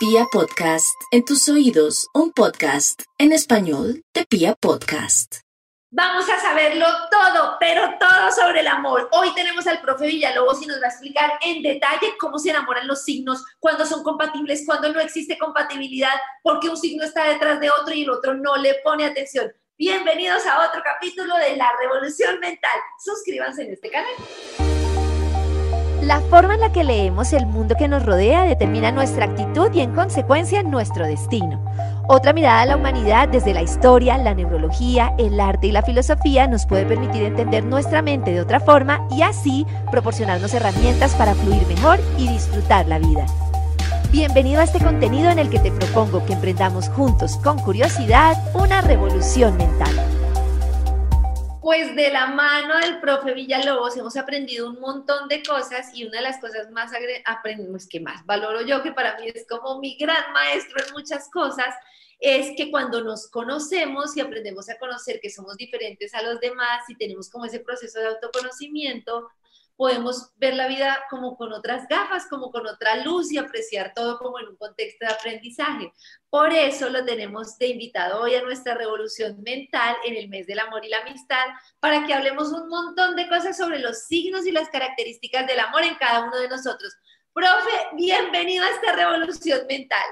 Pia Podcast, en tus oídos, un podcast en español de Pia Podcast. Vamos a saberlo todo, pero todo sobre el amor. Hoy tenemos al profe Villalobos y nos va a explicar en detalle cómo se enamoran los signos, cuándo son compatibles, cuándo no existe compatibilidad, por qué un signo está detrás de otro y el otro no le pone atención. Bienvenidos a otro capítulo de La Revolución Mental. Suscríbanse en este canal. La forma en la que leemos el mundo que nos rodea determina nuestra actitud y en consecuencia nuestro destino. Otra mirada a la humanidad desde la historia, la neurología, el arte y la filosofía nos puede permitir entender nuestra mente de otra forma y así proporcionarnos herramientas para fluir mejor y disfrutar la vida. Bienvenido a este contenido en el que te propongo que emprendamos juntos con curiosidad una revolución mental. Pues de la mano del profe Villalobos hemos aprendido un montón de cosas y una de las cosas más aprendimos que más valoro yo, que para mí es como mi gran maestro en muchas cosas, es que cuando nos conocemos y aprendemos a conocer que somos diferentes a los demás y tenemos como ese proceso de autoconocimiento, podemos ver la vida como con otras gafas, como con otra luz y apreciar todo como en un contexto de aprendizaje. Por eso lo tenemos de invitado hoy a nuestra revolución mental en el mes del amor y la amistad, para que hablemos un montón de cosas sobre los signos y las características del amor en cada uno de nosotros. Profe, bienvenido a esta revolución mental.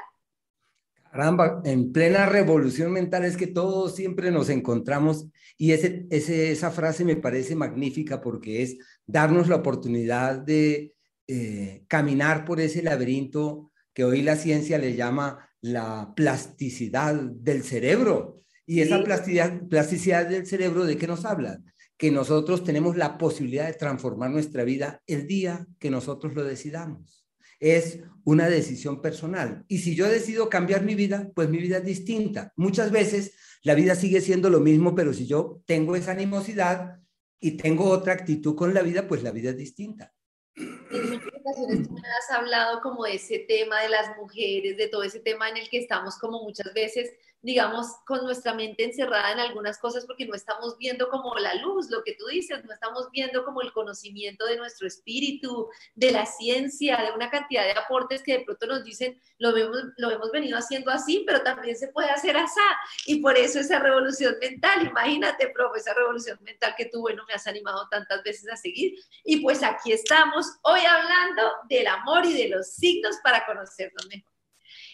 Caramba, en plena revolución mental es que todos siempre nos encontramos y ese, esa frase me parece magnífica porque es darnos la oportunidad de eh, caminar por ese laberinto que hoy la ciencia le llama la plasticidad del cerebro. Y esa plasticidad, plasticidad del cerebro, ¿de qué nos habla? Que nosotros tenemos la posibilidad de transformar nuestra vida el día que nosotros lo decidamos es una decisión personal. Y si yo decido cambiar mi vida, pues mi vida es distinta. Muchas veces la vida sigue siendo lo mismo, pero si yo tengo esa animosidad y tengo otra actitud con la vida, pues la vida es distinta. En muchas ocasiones tú me has hablado como de ese tema de las mujeres, de todo ese tema en el que estamos como muchas veces digamos, con nuestra mente encerrada en algunas cosas porque no estamos viendo como la luz, lo que tú dices, no estamos viendo como el conocimiento de nuestro espíritu, de la ciencia, de una cantidad de aportes que de pronto nos dicen, lo, vemos, lo hemos venido haciendo así, pero también se puede hacer así. Y por eso esa revolución mental, imagínate, profe, esa revolución mental que tú, bueno, me has animado tantas veces a seguir. Y pues aquí estamos hoy hablando del amor y de los signos para conocernos mejor.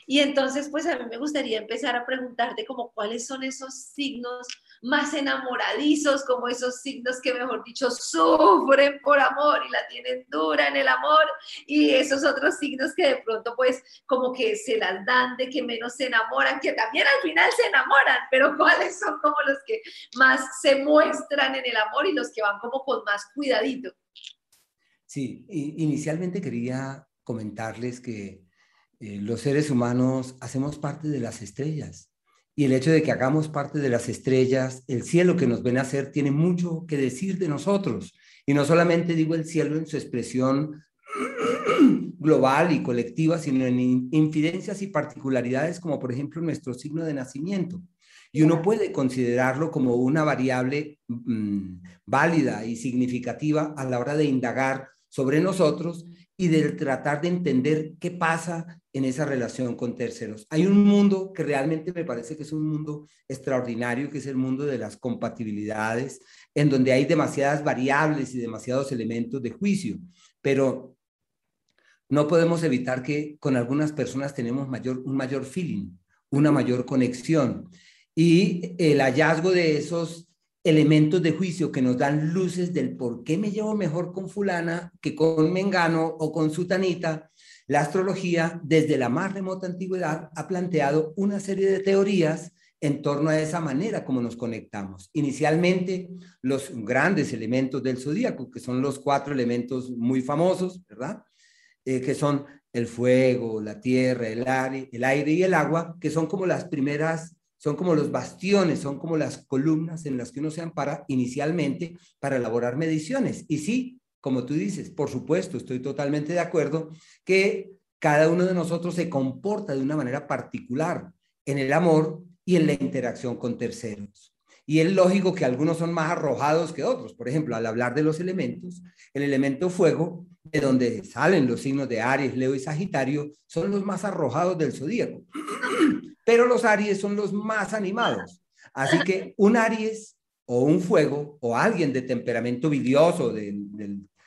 Y entonces, pues a mí me gustaría empezar a preguntarte como cuáles son esos signos más enamoradizos, como esos signos que, mejor dicho, sufren por amor y la tienen dura en el amor, y esos otros signos que de pronto, pues, como que se las dan de que menos se enamoran, que también al final se enamoran, pero cuáles son como los que más se muestran en el amor y los que van como con más cuidadito. Sí, inicialmente quería comentarles que eh, los seres humanos hacemos parte de las estrellas. Y el hecho de que hagamos parte de las estrellas, el cielo que nos ven hacer, tiene mucho que decir de nosotros. Y no solamente digo el cielo en su expresión global y colectiva, sino en infidencias y particularidades, como por ejemplo nuestro signo de nacimiento. Y uno puede considerarlo como una variable mm, válida y significativa a la hora de indagar sobre nosotros y de tratar de entender qué pasa en esa relación con terceros. Hay un mundo que realmente me parece que es un mundo extraordinario, que es el mundo de las compatibilidades, en donde hay demasiadas variables y demasiados elementos de juicio, pero no podemos evitar que con algunas personas tenemos mayor, un mayor feeling, una mayor conexión. Y el hallazgo de esos elementos de juicio que nos dan luces del por qué me llevo mejor con fulana que con Mengano o con Sutanita, la astrología desde la más remota antigüedad ha planteado una serie de teorías en torno a esa manera como nos conectamos. Inicialmente, los grandes elementos del zodíaco, que son los cuatro elementos muy famosos, ¿verdad? Eh, que son el fuego, la tierra, el aire, el aire y el agua, que son como las primeras son como los bastiones, son como las columnas en las que uno se ampara inicialmente para elaborar mediciones. Y sí, como tú dices, por supuesto, estoy totalmente de acuerdo que cada uno de nosotros se comporta de una manera particular en el amor y en la interacción con terceros. Y es lógico que algunos son más arrojados que otros. Por ejemplo, al hablar de los elementos, el elemento fuego, de donde salen los signos de Aries, Leo y Sagitario, son los más arrojados del zodíaco. Pero los Aries son los más animados. Así que un Aries o un fuego o alguien de temperamento vidioso,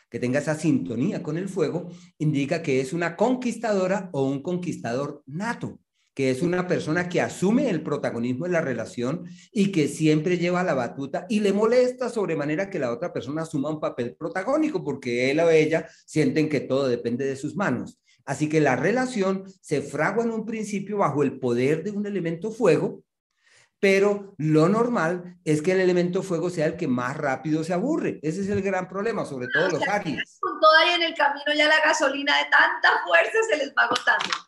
que tenga esa sintonía con el fuego, indica que es una conquistadora o un conquistador nato que es una persona que asume el protagonismo en la relación y que siempre lleva la batuta y le molesta sobremanera que la otra persona asuma un papel protagónico porque él o ella sienten que todo depende de sus manos. Así que la relación se fragua en un principio bajo el poder de un elemento fuego, pero lo normal es que el elemento fuego sea el que más rápido se aburre. Ese es el gran problema, sobre todo los Aries. Con todo ahí en el camino ya la gasolina de tanta fuerza se les va agotando.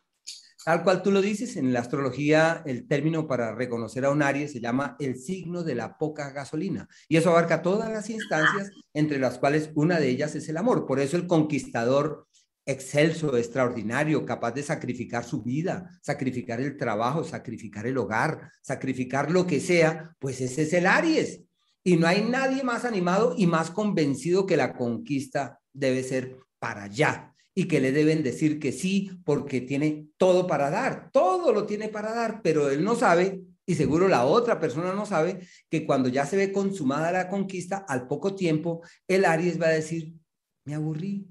Tal cual tú lo dices, en la astrología el término para reconocer a un Aries se llama el signo de la poca gasolina. Y eso abarca todas las instancias, entre las cuales una de ellas es el amor. Por eso el conquistador excelso, extraordinario, capaz de sacrificar su vida, sacrificar el trabajo, sacrificar el hogar, sacrificar lo que sea, pues ese es el Aries. Y no hay nadie más animado y más convencido que la conquista debe ser para allá y que le deben decir que sí porque tiene todo para dar, todo lo tiene para dar, pero él no sabe y seguro la otra persona no sabe que cuando ya se ve consumada la conquista, al poco tiempo, el Aries va a decir, me aburrí,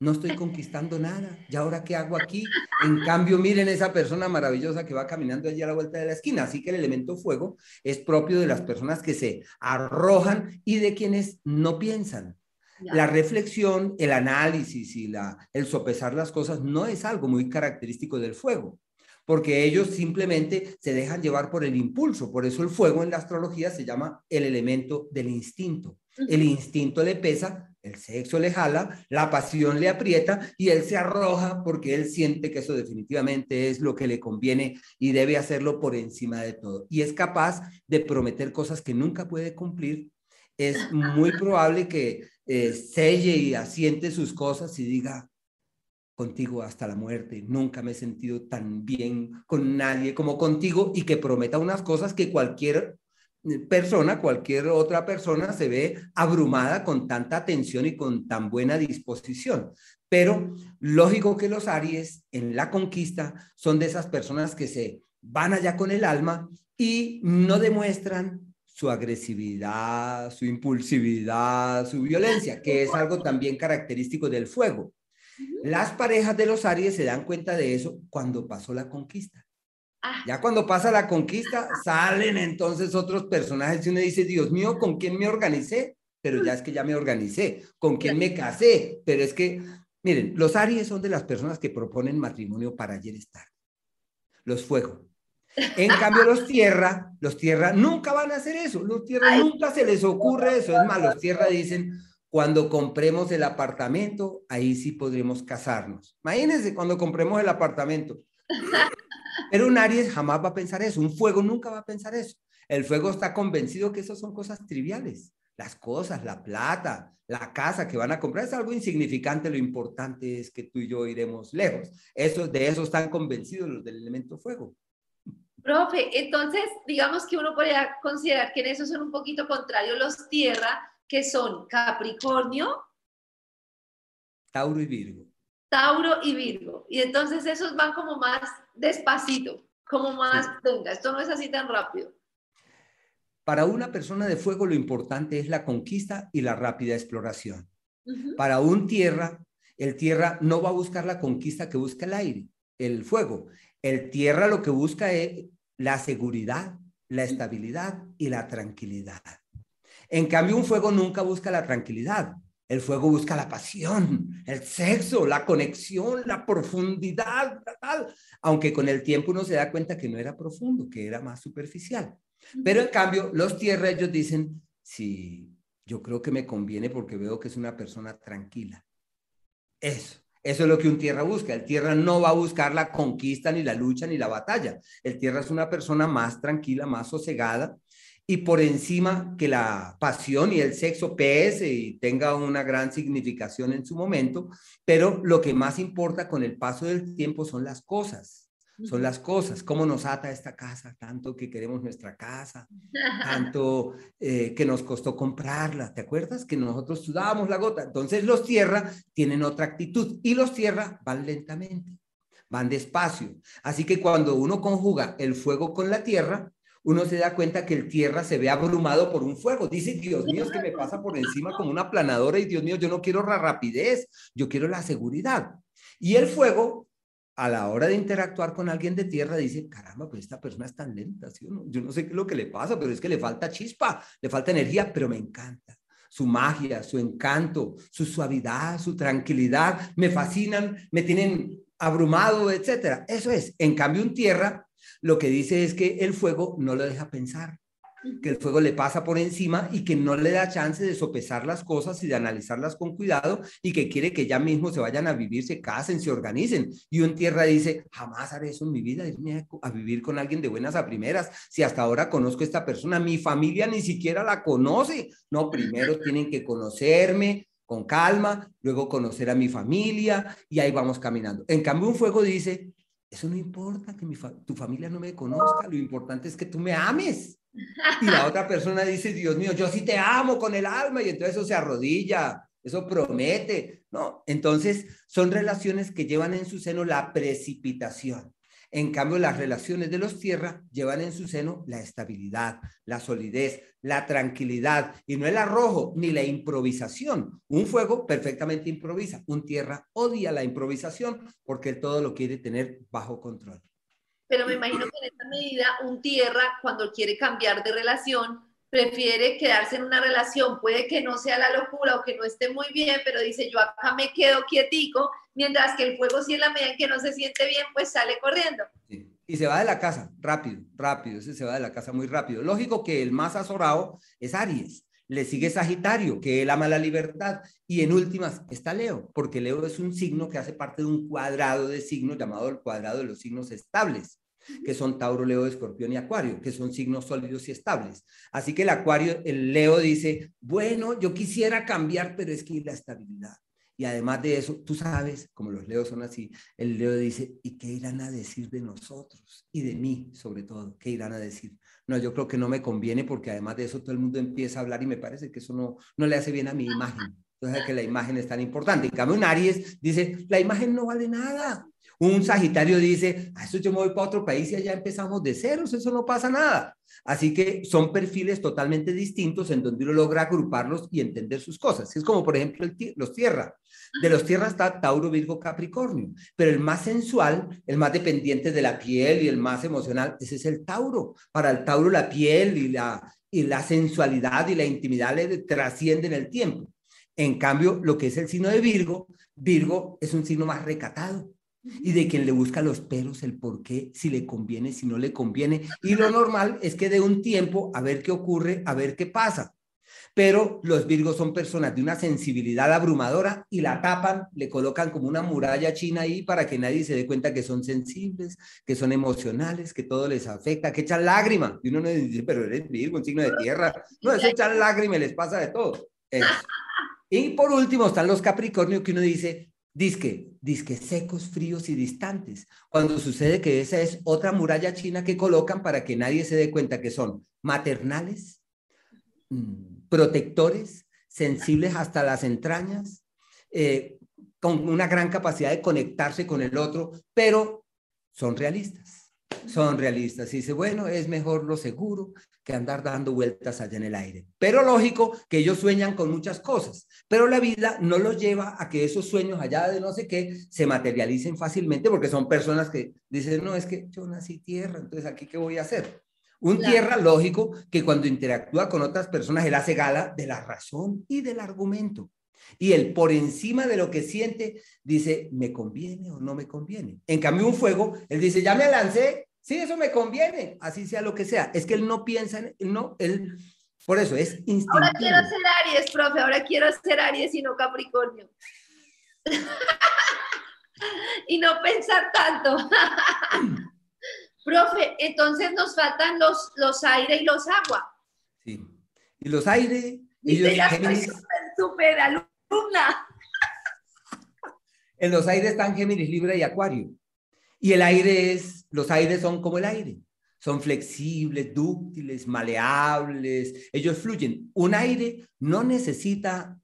no estoy conquistando nada, ¿y ahora qué hago aquí? En cambio, miren esa persona maravillosa que va caminando allí a la vuelta de la esquina, así que el elemento fuego es propio de las personas que se arrojan y de quienes no piensan. La reflexión, el análisis y la, el sopesar las cosas no es algo muy característico del fuego, porque ellos simplemente se dejan llevar por el impulso. Por eso el fuego en la astrología se llama el elemento del instinto. El instinto le pesa, el sexo le jala, la pasión le aprieta y él se arroja porque él siente que eso definitivamente es lo que le conviene y debe hacerlo por encima de todo. Y es capaz de prometer cosas que nunca puede cumplir. Es muy probable que eh, selle y asiente sus cosas y diga, contigo hasta la muerte, nunca me he sentido tan bien con nadie como contigo y que prometa unas cosas que cualquier eh, persona, cualquier otra persona se ve abrumada con tanta atención y con tan buena disposición. Pero lógico que los Aries en la conquista son de esas personas que se van allá con el alma y no demuestran su agresividad, su impulsividad, su violencia, que es algo también característico del fuego. Las parejas de los Aries se dan cuenta de eso cuando pasó la conquista. Ah. Ya cuando pasa la conquista, salen entonces otros personajes y uno dice, Dios mío, ¿con quién me organicé? Pero ya es que ya me organicé. ¿Con quién me casé? Pero es que, miren, los Aries son de las personas que proponen matrimonio para ayer estar. Los fuego. En cambio, los tierra, los tierra nunca van a hacer eso. Los tierra nunca se les ocurre eso. Es más, los tierra dicen, cuando compremos el apartamento, ahí sí podremos casarnos. Imagínense cuando compremos el apartamento. Pero un Aries jamás va a pensar eso. Un fuego nunca va a pensar eso. El fuego está convencido que eso son cosas triviales. Las cosas, la plata, la casa que van a comprar es algo insignificante. Lo importante es que tú y yo iremos lejos. Eso, de eso están convencidos los del elemento fuego. Profe, entonces digamos que uno podría considerar que en eso son un poquito contrarios los tierra, que son Capricornio, Tauro y Virgo. Tauro y Virgo. Y entonces esos van como más despacito, como más, venga, esto no es así tan rápido. Para una persona de fuego lo importante es la conquista y la rápida exploración. Para un tierra, el tierra no va a buscar la conquista que busca el aire, el fuego. El tierra lo que busca es la seguridad, la estabilidad y la tranquilidad. En cambio, un fuego nunca busca la tranquilidad. El fuego busca la pasión, el sexo, la conexión, la profundidad, tal. Aunque con el tiempo uno se da cuenta que no era profundo, que era más superficial. Pero en cambio, los tierra ellos dicen, sí, yo creo que me conviene porque veo que es una persona tranquila. Eso. Eso es lo que un tierra busca. El tierra no va a buscar la conquista, ni la lucha, ni la batalla. El tierra es una persona más tranquila, más sosegada y por encima que la pasión y el sexo pese y tenga una gran significación en su momento, pero lo que más importa con el paso del tiempo son las cosas, son las cosas, cómo nos ata esta casa, tanto que queremos nuestra casa, tanto eh, que nos costó comprarla, ¿te acuerdas? Que nosotros sudábamos la gota. Entonces los tierra tienen otra actitud y los tierra van lentamente, van despacio. Así que cuando uno conjuga el fuego con la tierra, uno se da cuenta que el tierra se ve abrumado por un fuego. Dice, Dios mío, es que me pasa por encima como una planadora y Dios mío, yo no quiero la rapidez, yo quiero la seguridad. Y el fuego, a la hora de interactuar con alguien de tierra, dice, caramba, pues esta persona es tan lenta, ¿sí Yo no sé qué es lo que le pasa, pero es que le falta chispa, le falta energía, pero me encanta. Su magia, su encanto, su suavidad, su tranquilidad, me fascinan, me tienen abrumado, etcétera. Eso es. En cambio, un tierra lo que dice es que el fuego no lo deja pensar, que el fuego le pasa por encima y que no le da chance de sopesar las cosas y de analizarlas con cuidado y que quiere que ya mismo se vayan a vivir, se casen, se organicen. Y un tierra dice, jamás haré eso en mi vida, irme a vivir con alguien de buenas a primeras. Si hasta ahora conozco a esta persona, mi familia ni siquiera la conoce. No, primero tienen que conocerme, con calma, luego conocer a mi familia y ahí vamos caminando. En cambio, un fuego dice, eso no importa que tu familia no me conozca, lo importante es que tú me ames. Y la otra persona dice, Dios mío, yo sí te amo con el alma y entonces eso se arrodilla, eso promete. No, entonces son relaciones que llevan en su seno la precipitación. En cambio, las relaciones de los tierra llevan en su seno la estabilidad, la solidez, la tranquilidad y no el arrojo ni la improvisación. Un fuego perfectamente improvisa, un tierra odia la improvisación porque todo lo quiere tener bajo control. Pero me imagino que en esta medida un tierra cuando quiere cambiar de relación prefiere quedarse en una relación, puede que no sea la locura o que no esté muy bien, pero dice yo acá me quedo quietico, mientras que el fuego si en la medida en que no se siente bien, pues sale corriendo. Y se va de la casa, rápido, rápido, ese se va de la casa muy rápido. Lógico que el más azorado es Aries, le sigue Sagitario, que él ama la libertad, y en últimas está Leo, porque Leo es un signo que hace parte de un cuadrado de signos llamado el cuadrado de los signos estables que son Tauro, Leo, Escorpión y Acuario, que son signos sólidos y estables. Así que el Acuario, el Leo dice, bueno, yo quisiera cambiar, pero es que la estabilidad. Y además de eso, tú sabes, como los leos son así, el leo dice, ¿y qué irán a decir de nosotros? Y de mí, sobre todo, ¿qué irán a decir? No, yo creo que no me conviene porque además de eso todo el mundo empieza a hablar y me parece que eso no, no le hace bien a mi imagen. Entonces, que la imagen es tan importante. En cambio, un Aries dice, la imagen no vale nada. Un Sagitario dice, a ah, eso yo me voy para otro país y allá empezamos de ceros, eso no pasa nada. Así que son perfiles totalmente distintos en donde uno logra agruparlos y entender sus cosas. Es como, por ejemplo, los tierra. De los tierras está Tauro, Virgo, Capricornio, pero el más sensual, el más dependiente de la piel y el más emocional, ese es el Tauro. Para el Tauro la piel y la, y la sensualidad y la intimidad le trascienden el tiempo. En cambio, lo que es el signo de Virgo, Virgo es un signo más recatado y de quien le busca los peros, el por qué, si le conviene, si no le conviene. Y lo normal es que de un tiempo a ver qué ocurre, a ver qué pasa. Pero los Virgos son personas de una sensibilidad abrumadora y la tapan, le colocan como una muralla china ahí para que nadie se dé cuenta que son sensibles, que son emocionales, que todo les afecta, que echan lágrimas. Y uno no dice, pero eres Virgo, un signo de tierra. No, es echar lágrimas, les pasa de todo. Y por último están los Capricornios que uno dice, Disque, disque secos, fríos y distantes, cuando sucede que esa es otra muralla china que colocan para que nadie se dé cuenta que son maternales, mm, protectores, sensibles hasta las entrañas, eh, con una gran capacidad de conectarse con el otro, pero son realistas son realistas. Y dice, bueno, es mejor lo seguro que andar dando vueltas allá en el aire. Pero lógico que ellos sueñan con muchas cosas, pero la vida no los lleva a que esos sueños allá de no sé qué se materialicen fácilmente porque son personas que dicen, no, es que yo nací tierra, entonces aquí qué voy a hacer. Un tierra lógico que cuando interactúa con otras personas, él hace gala de la razón y del argumento. Y él, por encima de lo que siente, dice, ¿me conviene o no me conviene? En cambio, un fuego, él dice, ya me lancé, sí, eso me conviene, así sea lo que sea. Es que él no piensa, en, no, él, por eso es instintivo. Ahora quiero ser Aries, profe, ahora quiero ser Aries y no Capricornio. y no pensar tanto. profe, entonces nos faltan los, los aire y los agua. Sí. Y los aire, ellos, Géminis, super, alumna. En los aires están Géminis, Libra y Acuario. Y el aire es los aires son como el aire. Son flexibles, dúctiles, maleables, ellos fluyen. Un aire no necesita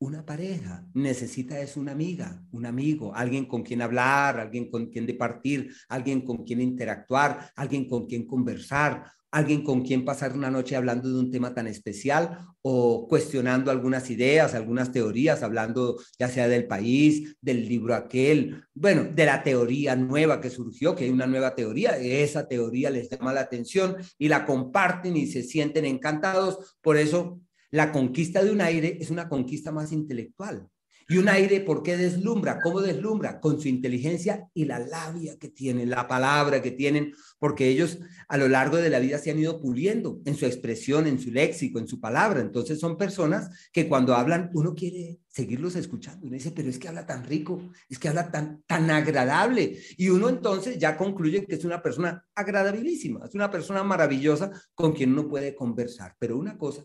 una pareja, necesita es una amiga, un amigo, alguien con quien hablar, alguien con quien departir, alguien con quien interactuar, alguien con quien conversar, alguien con quien pasar una noche hablando de un tema tan especial o cuestionando algunas ideas, algunas teorías, hablando ya sea del país, del libro aquel, bueno, de la teoría nueva que surgió, que hay una nueva teoría, esa teoría les llama la atención y la comparten y se sienten encantados, por eso la conquista de un aire es una conquista más intelectual. Y un aire, ¿por qué deslumbra? ¿Cómo deslumbra? Con su inteligencia y la labia que tienen, la palabra que tienen, porque ellos a lo largo de la vida se han ido puliendo en su expresión, en su léxico, en su palabra. Entonces son personas que cuando hablan uno quiere seguirlos escuchando. Uno dice, pero es que habla tan rico, es que habla tan, tan agradable. Y uno entonces ya concluye que es una persona agradabilísima, es una persona maravillosa con quien uno puede conversar. Pero una cosa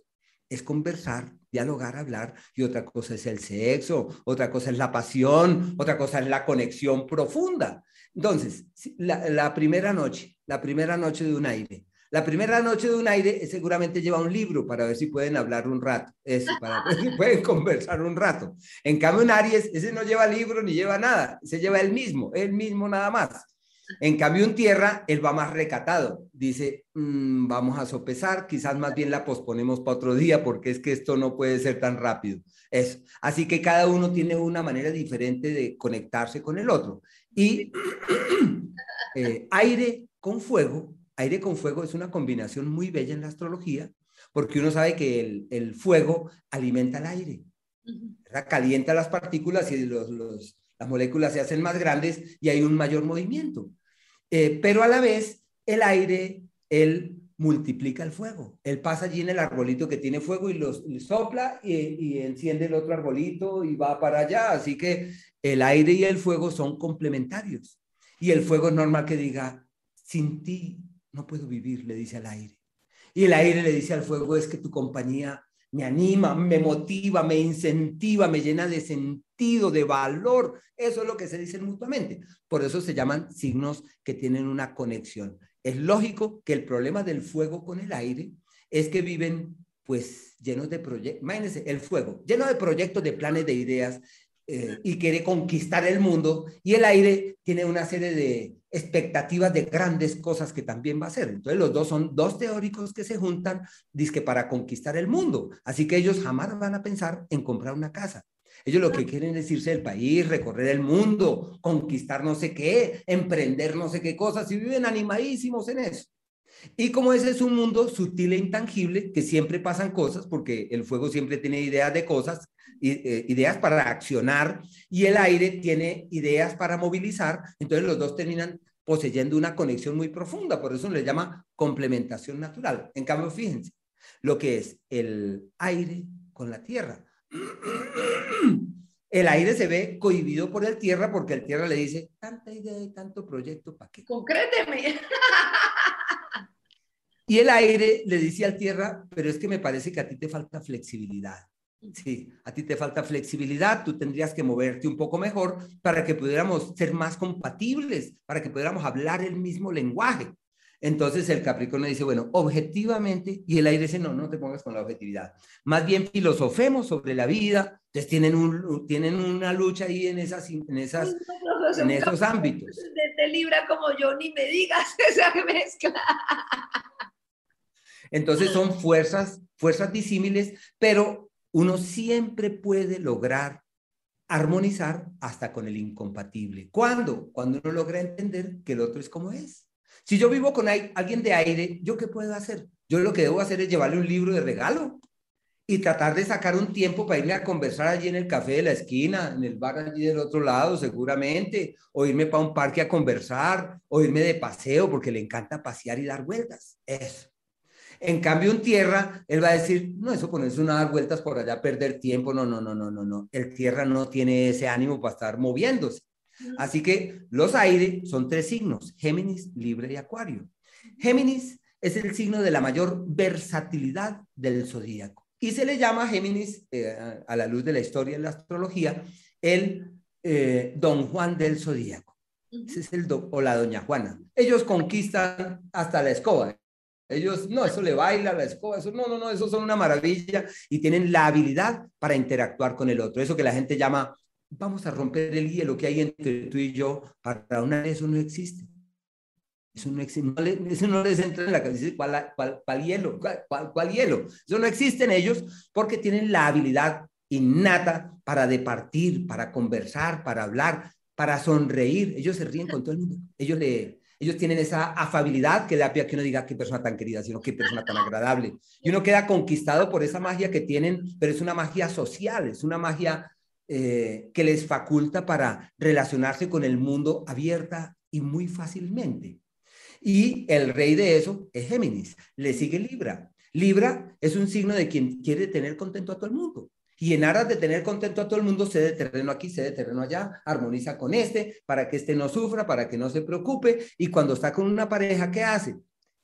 es conversar, dialogar, hablar, y otra cosa es el sexo, otra cosa es la pasión, otra cosa es la conexión profunda. Entonces, la, primera noche, la primera noche de un aire. La primera noche de un aire seguramente lleva un libro para ver si pueden hablar un rato, eso, para ver si pueden conversar un rato. En cambio, un Aries, ese no lleva libro ni lleva nada, se lleva el mismo, el mismo nada más. En cambio, en tierra, él va más recatado. Dice, mm, vamos a sopesar, quizás más bien la posponemos para otro día porque es que esto no puede ser tan rápido. Eso. Así que cada uno tiene una manera diferente de conectarse con el otro. Y eh, aire con fuego, aire con fuego es una combinación muy bella en la astrología porque uno sabe que el, fuego alimenta el aire, calienta las partículas y los las moléculas se hacen más grandes y hay un mayor movimiento. Eh, pero a la vez, el aire, él multiplica el fuego. Él pasa allí en el arbolito que tiene fuego y lo sopla y, y, enciende el otro arbolito y va para allá. Así que el aire y el fuego son complementarios. Y el fuego es normal que diga, sin ti no puedo vivir, le dice al aire. Y el aire le dice al fuego, es que tu compañía me anima, me motiva, me incentiva, me llena de sentido, de valor. Eso es lo que se dicen mutuamente. Por eso se llaman signos que tienen una conexión. Es lógico que el problema del fuego con el aire es que viven pues llenos de proyectos. Imagínense, el fuego, lleno de proyectos, de planes, de ideas, eh, y quiere conquistar el mundo, y el aire tiene una serie de expectativas de grandes cosas que también va a hacer. Entonces los dos son dos teóricos que se juntan, que para conquistar el mundo. Así que ellos jamás van a pensar en comprar una casa. Ellos lo que quieren es irse del país, recorrer el mundo, conquistar no sé qué, emprender no sé qué cosas y viven animadísimos en eso. Y como ese es un mundo sutil e intangible, que siempre pasan cosas, porque el fuego siempre tiene ideas de cosas, eh, ideas para accionar, y el aire tiene ideas para movilizar, entonces los dos terminan poseyendo una conexión muy profunda, por eso le llama complementación natural. En cambio, fíjense, lo que es el aire con la tierra. El aire se ve cohibido por el tierra porque el tierra le dice, tanta idea y tanto proyecto, ¿para qué? Concréteme. Y el aire le dice al tierra, pero es que me parece que a ti te falta flexibilidad. Sí, a ti te falta flexibilidad, tú tendrías que moverte un poco mejor para que pudiéramos ser más compatibles, para que pudiéramos hablar el mismo lenguaje. Entonces el Capricornio dice, bueno, objetivamente, y el aire dice, no, no te pongas con la objetividad. Más bien filosofemos sobre la vida, entonces tienen, un, tienen una lucha ahí en, esas, en, esas, en esos ámbitos. Te libra como yo, ni me digas esa mezcla. Entonces son fuerzas, fuerzas disímiles, pero uno siempre puede lograr armonizar hasta con el incompatible. ¿Cuándo? Cuando uno logra entender que el otro es como es. Si yo vivo con alguien de aire, ¿yo qué puedo hacer? Yo lo que debo hacer es llevarle un libro de regalo y tratar de sacar un tiempo para irme a conversar allí en el café de la esquina, en el bar allí del otro lado, seguramente, o irme para un parque a conversar, o irme de paseo porque le encanta pasear y dar vueltas. Eso. En cambio, en tierra, él va a decir, no, eso ponerse una dar vueltas por allá, perder tiempo, no, no, no, no, no, no. El tierra no tiene ese ánimo para estar moviéndose. Así que los aires son tres signos, Géminis, Libre y Acuario. Géminis es el signo de la mayor versatilidad del zodíaco. Y se le llama Géminis, eh, a la luz de la historia de la astrología, el eh, Don Juan del zodíaco. Ese es el o la doña Juana. Ellos conquistan hasta la escoba. Ellos, no, eso le baila la escoba, eso, no, no, no, eso son una maravilla y tienen la habilidad para interactuar con el otro. Eso que la gente llama, vamos a romper el hielo que hay entre tú y yo, para una eso no existe. Eso no existe, eso no les entra en la cabeza, ¿cuál, cuál, cuál hielo? ¿Cuál, ¿Cuál hielo? Eso no existe en ellos porque tienen la habilidad innata para departir, para conversar, para hablar, para sonreír. Ellos se ríen con todo el mundo. Ellos, le, ellos tienen esa afabilidad que da pie a que uno diga qué persona tan querida, sino qué persona tan agradable. Y uno queda conquistado por esa magia que tienen, pero es una magia social, es una magia eh, que les faculta para relacionarse con el mundo abierta y muy fácilmente. Y el rey de eso es Géminis, le sigue Libra. Libra es un signo de quien quiere tener contento a todo el mundo. Y en aras de tener contento a todo el mundo, cede terreno aquí, cede terreno allá, armoniza con este, para que este no sufra, para que no se preocupe. Y cuando está con una pareja, ¿qué hace?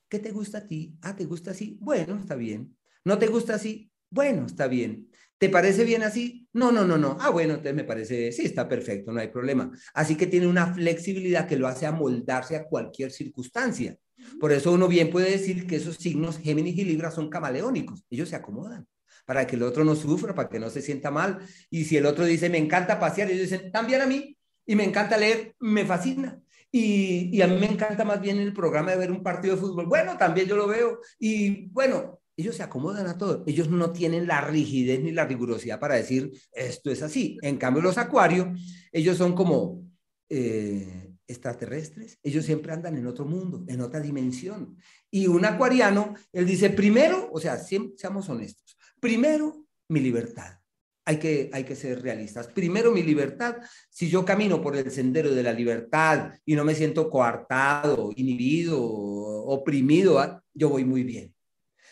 ¿Qué te gusta a ti? Ah, ¿te gusta así? Bueno, está bien. ¿No te gusta así? Bueno, está bien. ¿Te parece bien así? No, no, no, no. Ah, bueno, entonces me parece, sí, está perfecto, no hay problema. Así que tiene una flexibilidad que lo hace amoldarse a cualquier circunstancia. Por eso uno bien puede decir que esos signos Géminis y Libra son camaleónicos. Ellos se acomodan para que el otro no sufra, para que no se sienta mal. Y si el otro dice, me encanta pasear, ellos dicen, también a mí, y me encanta leer, me fascina. Y, a mí me encanta más bien el programa de ver un partido de fútbol. Bueno, también yo lo veo. Y bueno, ellos se acomodan a todo. Ellos no tienen la rigidez ni la rigurosidad para decir, esto es así. En cambio, los acuarios, ellos son como... Eh, extraterrestres, ellos siempre andan en otro mundo, en otra dimensión. Y un acuariano, él dice, primero, o sea, seamos honestos, Primero, mi libertad. Hay que, hay que ser realistas. Primero, mi libertad. Si yo camino por el sendero de la libertad y no me siento coartado, inhibido, oprimido, ah, yo voy muy bien.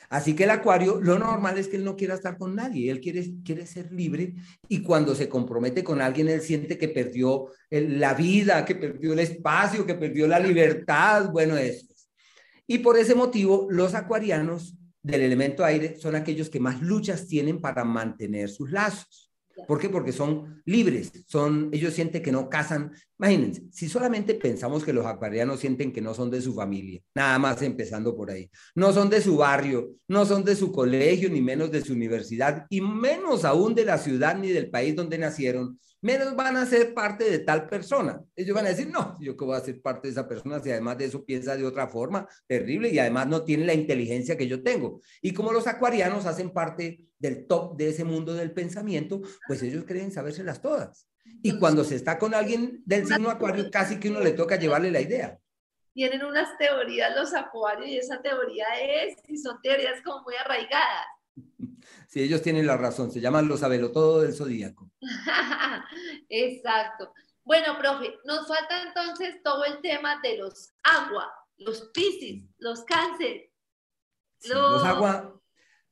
Así que el acuario, lo normal es que él no quiera estar con nadie, él quiere, quiere ser libre y cuando se compromete con alguien, él siente que perdió la vida, que perdió el espacio, que perdió la libertad, bueno, eso Y por ese motivo, los acuarianos del elemento aire son aquellos que más luchas tienen para mantener sus lazos. ¿Por qué? Porque son libres, son, ellos sienten que no casan. Imagínense, si solamente pensamos que los acuarianos sienten que no son de su familia, nada más empezando por ahí, no son de su barrio, no son de su colegio, ni menos de su universidad, y menos aún de la ciudad ni del país donde nacieron, menos van a ser parte de tal persona. Ellos van a decir, no, yo que voy a ser parte de esa persona si además de eso piensa de otra forma terrible y además no tiene la inteligencia que yo tengo. Y como los acuarianos hacen parte del top de ese mundo del pensamiento, pues ellos creen sabérselas todas. Y cuando se está con alguien del signo acuario, casi que uno le toca llevarle la idea. Tienen unas teorías los acuarios y esa teoría es, y son teorías como muy arraigadas. Sí, ellos tienen la razón, se llaman los todo del zodíaco. Exacto. Bueno, profe, nos falta entonces todo el tema de los agua, los piscis, los cáncer. los... agua,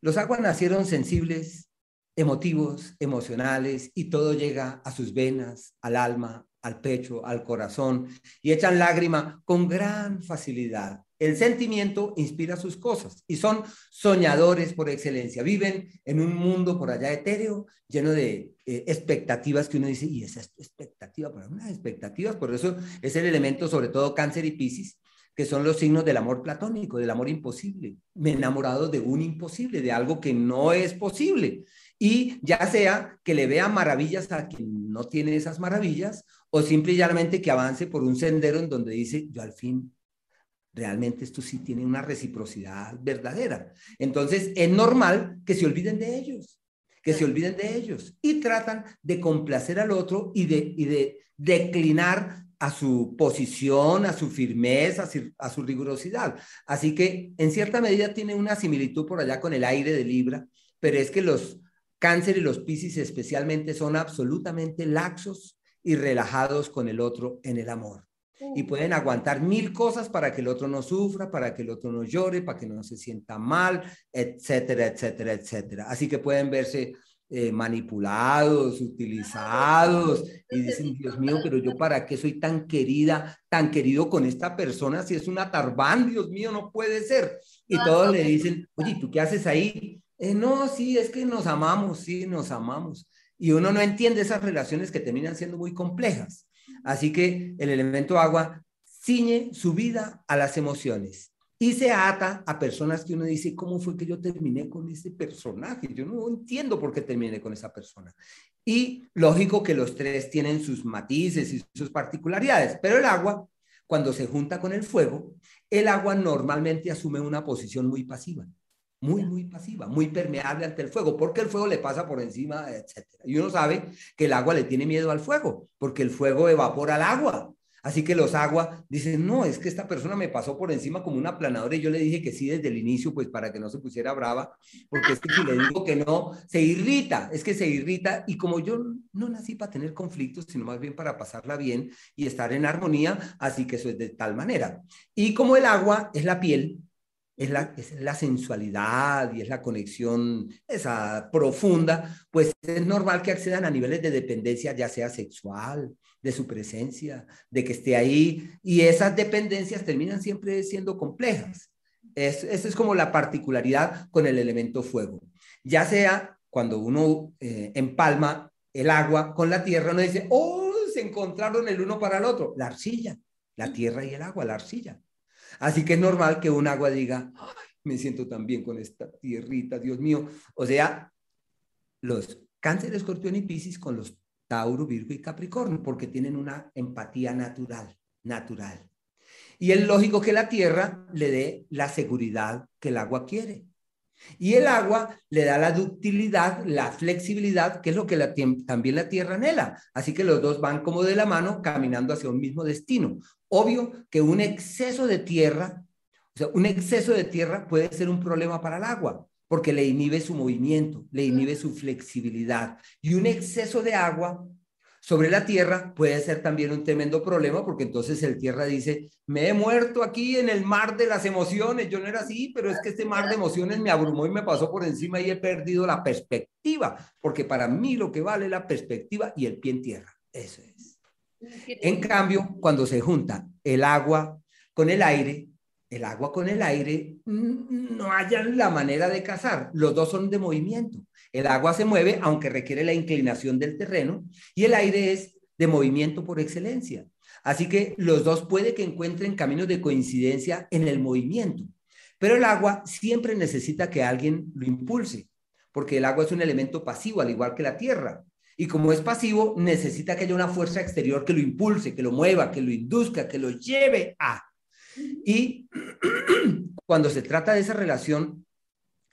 los agua nacieron sensibles, emotivos, emocionales y todo llega a sus venas, al alma, al pecho, al corazón y echan lágrima con gran facilidad. El sentimiento inspira sus cosas y son soñadores por excelencia. Viven en un mundo por allá etéreo, lleno de eh, expectativas que uno dice, y esa expectativa, para unas expectativas, por eso es el elemento, sobre todo cáncer y piscis, que son los signos del amor platónico, del amor imposible. Me he enamorado de un imposible, de algo que no es posible. Y ya sea que le vea maravillas a quien no tiene esas maravillas, o simplemente que avance por un sendero en donde dice, yo al fin realmente esto sí tiene una reciprocidad verdadera. Entonces, es normal que se olviden de ellos, que se olviden de ellos y tratan de complacer al otro y de, de declinar a su posición, a su firmeza, a su, rigurosidad. Así que en cierta medida tiene una similitud por allá con el aire de Libra, pero es que los cáncer y los piscis especialmente son absolutamente laxos y relajados con el otro en el amor y pueden aguantar mil cosas para que el otro no sufra, para que el otro no llore, para que no se sienta mal, etcétera, etcétera, etcétera. Así que pueden verse eh, manipulados, utilizados y dicen, Dios mío, pero yo para qué soy tan querida, tan querido con esta persona si es una tarbán, Dios mío, no puede ser. Y todos le dicen, oye, ¿tú qué haces ahí? Eh, no, sí, es que nos amamos, sí, nos amamos. Y uno no entiende esas relaciones que terminan siendo muy complejas. Así que el elemento agua ciñe su vida a las emociones y se ata a personas que uno dice, ¿cómo fue que yo terminé con ese personaje? Yo no entiendo por qué terminé con esa persona. Y lógico que los tres tienen sus matices y sus particularidades, pero el agua, cuando se junta con el fuego, el agua normalmente asume una posición muy pasiva, muy, muy pasiva, muy permeable ante el fuego, porque el fuego le pasa por encima, etc. Y uno sabe que el agua le tiene miedo al fuego, porque el fuego evapora el agua. Así que los agua dicen, no, es que esta persona me pasó por encima como una planadora y yo le dije que sí desde el inicio, pues para que no se pusiera brava, porque es que si le digo que no, se irrita, es que se irrita y como yo no nací para tener conflictos, sino más bien para pasarla bien y estar en armonía, así que eso es de tal manera. Y como el agua es la piel, es la, es la sensualidad y es la conexión esa profunda, pues es normal que accedan a niveles de dependencia, ya sea sexual, de su presencia, de que esté ahí, y esas dependencias terminan siempre siendo complejas. Es, esa es como la particularidad con el elemento fuego. Ya sea cuando uno eh, empalma el agua con la tierra, uno dice, oh, se encontraron el uno para el otro, la arcilla, la tierra y el agua, la arcilla. Así que es normal que un agua diga, me siento tan bien con esta tierrita, Dios mío. O sea, los cáncer, escorpión y piscis con los Tauro, Virgo y Capricornio, porque tienen una empatía natural, natural. Y es lógico que la tierra le dé la seguridad que el agua quiere. Y el agua le da la ductilidad, la flexibilidad, que es lo que también la tierra anhela. Así que los dos van como de la mano caminando hacia un mismo destino. Obvio que un exceso de tierra, o sea, un exceso de tierra puede ser un problema para el agua porque le inhibe su movimiento, le inhibe su flexibilidad. Y un exceso de agua sobre la tierra puede ser también un tremendo problema, porque entonces el tierra dice, me he muerto aquí en el mar de las emociones, yo no era así, pero es que este mar de emociones me abrumó y me pasó por encima y he perdido la perspectiva, porque para mí lo que vale es la perspectiva y el pie en tierra, eso es. En cambio, cuando se junta el agua con el aire, el agua con el aire mm, no hayan la manera de cazar. Los dos son de movimiento. El agua se mueve, aunque requiere la inclinación del terreno, y el aire es de movimiento por excelencia. Así que los dos puede que encuentren caminos de coincidencia en el movimiento. Pero el agua siempre necesita que alguien lo impulse, porque el agua es un elemento pasivo, al igual que la tierra. Y como es pasivo, necesita que haya una fuerza exterior que lo impulse, que lo mueva, que lo induzca, que lo lleve a. Y cuando se trata de esa relación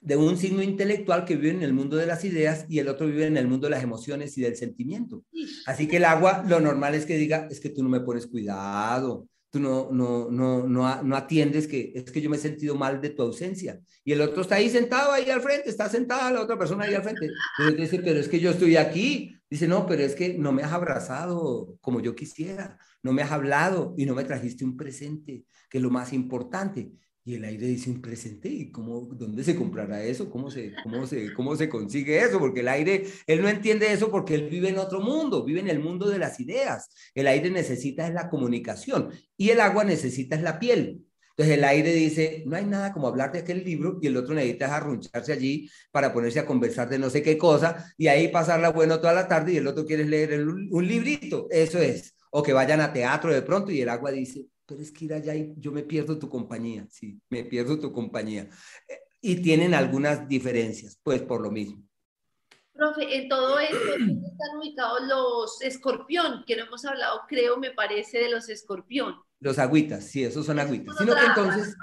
de un signo intelectual que vive en el mundo de las ideas y el otro vive en el mundo de las emociones y del sentimiento. Así que el agua, lo normal es que diga, es que tú no me pones cuidado, tú no, no, no, no, no atiendes que es que yo me he sentido mal de tu ausencia. Y el otro está ahí sentado ahí al frente, está sentada la otra persona ahí al frente. Entonces dice, pero es que yo estoy aquí. Dice, no, pero es que no me has abrazado como yo quisiera, no me has hablado y no me trajiste un presente que es lo más importante. Y el aire dice un presente, ¿y cómo, dónde se comprará eso? ¿Cómo se, cómo, se, ¿Cómo se consigue eso? Porque el aire, él no entiende eso porque él vive en otro mundo, vive en el mundo de las ideas. El aire necesita es la comunicación y el agua necesita es la piel. Entonces el aire dice, no hay nada como hablar de aquel libro y el otro necesita arruncharse allí para ponerse a conversar de no sé qué cosa y ahí pasarla bueno toda la tarde y el otro quiere leer un librito, eso es. O que vayan a teatro de pronto y el agua dice, pero es que ir allá y yo me pierdo tu compañía, sí, me pierdo tu compañía. Y tienen algunas diferencias, pues por lo mismo. Profe, en todo esto están ubicados los escorpión, que no hemos hablado, creo, me parece, de los escorpión. Los agüitas, sí, esos son agüitas. Sino que entonces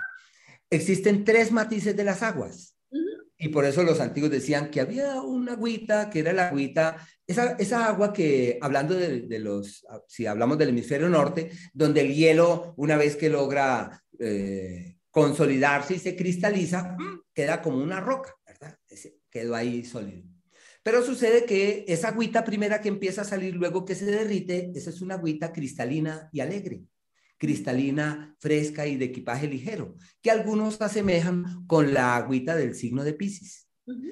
existen tres matices de las aguas. Y por eso los antiguos decían que había una agüita, que era la agüita esa, esa, agua que, hablando de, los, si hablamos del hemisferio norte, donde el hielo, una vez que logra eh, consolidarse y se cristaliza, mm, queda como una roca, ¿verdad? quedó ahí sólido. Pero sucede que esa agüita primera que empieza a salir luego que se derrite, esa es una agüita cristalina y alegre, cristalina, fresca y de equipaje ligero, que algunos asemejan con la agüita del signo de Pisces.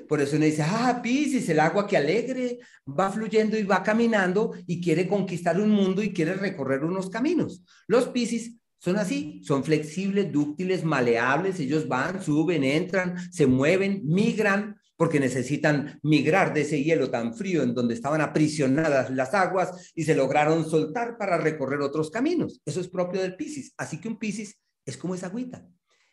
Por eso uno dice, ah, Pisces, el agua que alegre, va fluyendo y va caminando y quiere conquistar un mundo y quiere recorrer unos caminos. Los Pisces son así, son flexibles, dúctiles, maleables, ellos van, suben, entran, se mueven, migran, porque necesitan migrar de ese hielo tan frío en donde estaban aprisionadas las aguas y se lograron soltar para recorrer otros caminos. Eso es propio del Piscis. Así que un Piscis es como esa agüita.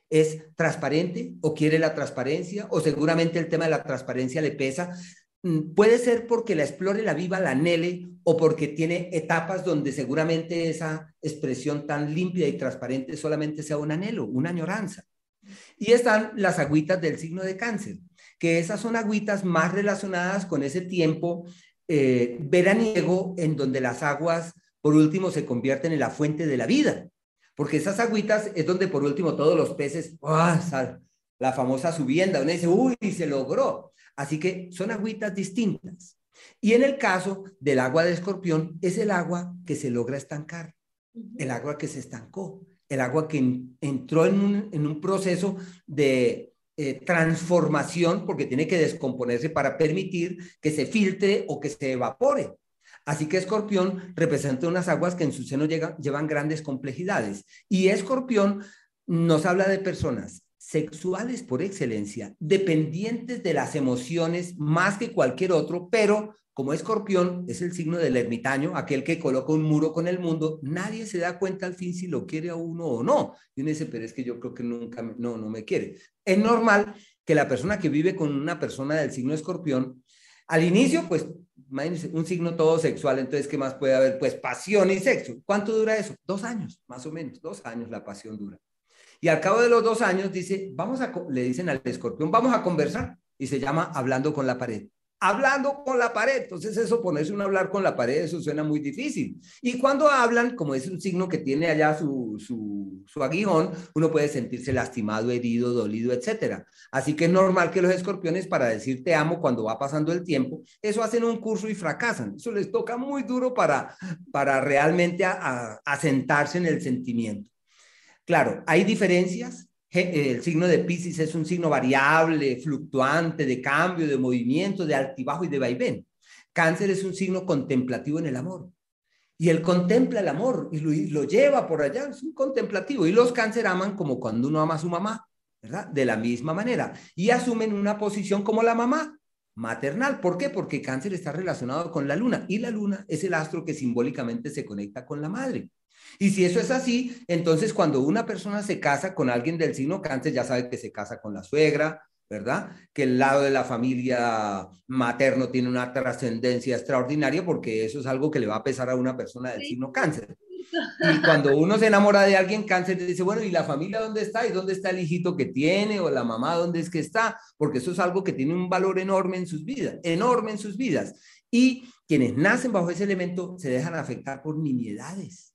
Es transparente o quiere la transparencia o seguramente el tema de la transparencia le pesa. Mm, puede ser porque la explore, la viva, la anhele o porque tiene etapas donde seguramente esa expresión tan limpia y transparente solamente sea un anhelo, una añoranza. Y están las agüitas del signo de cáncer, que esas son agüitas más relacionadas con ese tiempo eh, veraniego en donde las aguas, por último, se convierten en la fuente de la vida. Porque esas agüitas es donde, por último, todos los peces, ¡ah! la famosa subienda, uno dice, uy, se logró. Así que son agüitas distintas. Y en el caso del agua de escorpión, es el agua que se logra estancar, el agua que se estancó, el agua que entró en un, proceso de eh, transformación porque tiene que descomponerse para permitir que se filtre o que se evapore. Así que escorpión representa unas aguas que en su seno llevan grandes complejidades. Y escorpión nos habla de personas sexuales por excelencia, dependientes de las emociones más que cualquier otro, pero como escorpión es el signo del ermitaño, aquel que coloca un muro con el mundo, nadie se da cuenta al fin si lo quiere a uno o no. Y uno dice, pero es que yo creo que nunca, no, no me quiere. Es normal que la persona que vive con una persona del signo escorpión, al inicio, pues, imagínense, un signo todo sexual, entonces, ¿qué más puede haber? Pues pasión y sexo. ¿Cuánto dura eso? Dos años, más o menos, dos años la pasión dura. Y al cabo de los dos años dice, vamos a, le dicen al escorpión, vamos a conversar. Y se llama hablando con la pared hablando con la pared. Entonces eso, ponerse a hablar con la pared, eso suena muy difícil. Y cuando hablan, como es un signo que tiene allá su, su, su aguijón, uno puede sentirse lastimado, herido, dolido, etc. Así que es normal que los escorpiones para decir te amo cuando va pasando el tiempo, eso hacen un curso y fracasan. Eso les toca muy duro para, para realmente asentarse en el sentimiento. Claro, hay diferencias, el signo de Pisces es un signo variable, fluctuante, de cambio, de movimiento, de altibajo y de vaivén. Cáncer es un signo contemplativo en el amor. Y él contempla el amor y lo, lleva por allá, es un contemplativo. Y los cáncer aman como cuando uno ama a su mamá, ¿verdad? De la misma manera. Y asumen una posición como la mamá, maternal. ¿Por qué? Porque cáncer está relacionado con la luna y la luna es el astro que simbólicamente se conecta con la madre. Y si eso es así, entonces cuando una persona se casa con alguien del signo cáncer, ya sabe que se casa con la suegra, ¿verdad? Que el lado de la familia materno tiene una trascendencia extraordinaria porque eso es algo que le va a pesar a una persona del signo cáncer. Y cuando uno se enamora de alguien cáncer, dice, bueno, ¿y la familia dónde está? ¿Y dónde está el hijito que tiene? ¿O la mamá dónde es que está? Porque eso es algo que tiene un valor enorme en sus vidas, enorme en sus vidas. Y quienes nacen bajo ese elemento se dejan afectar por nimiedades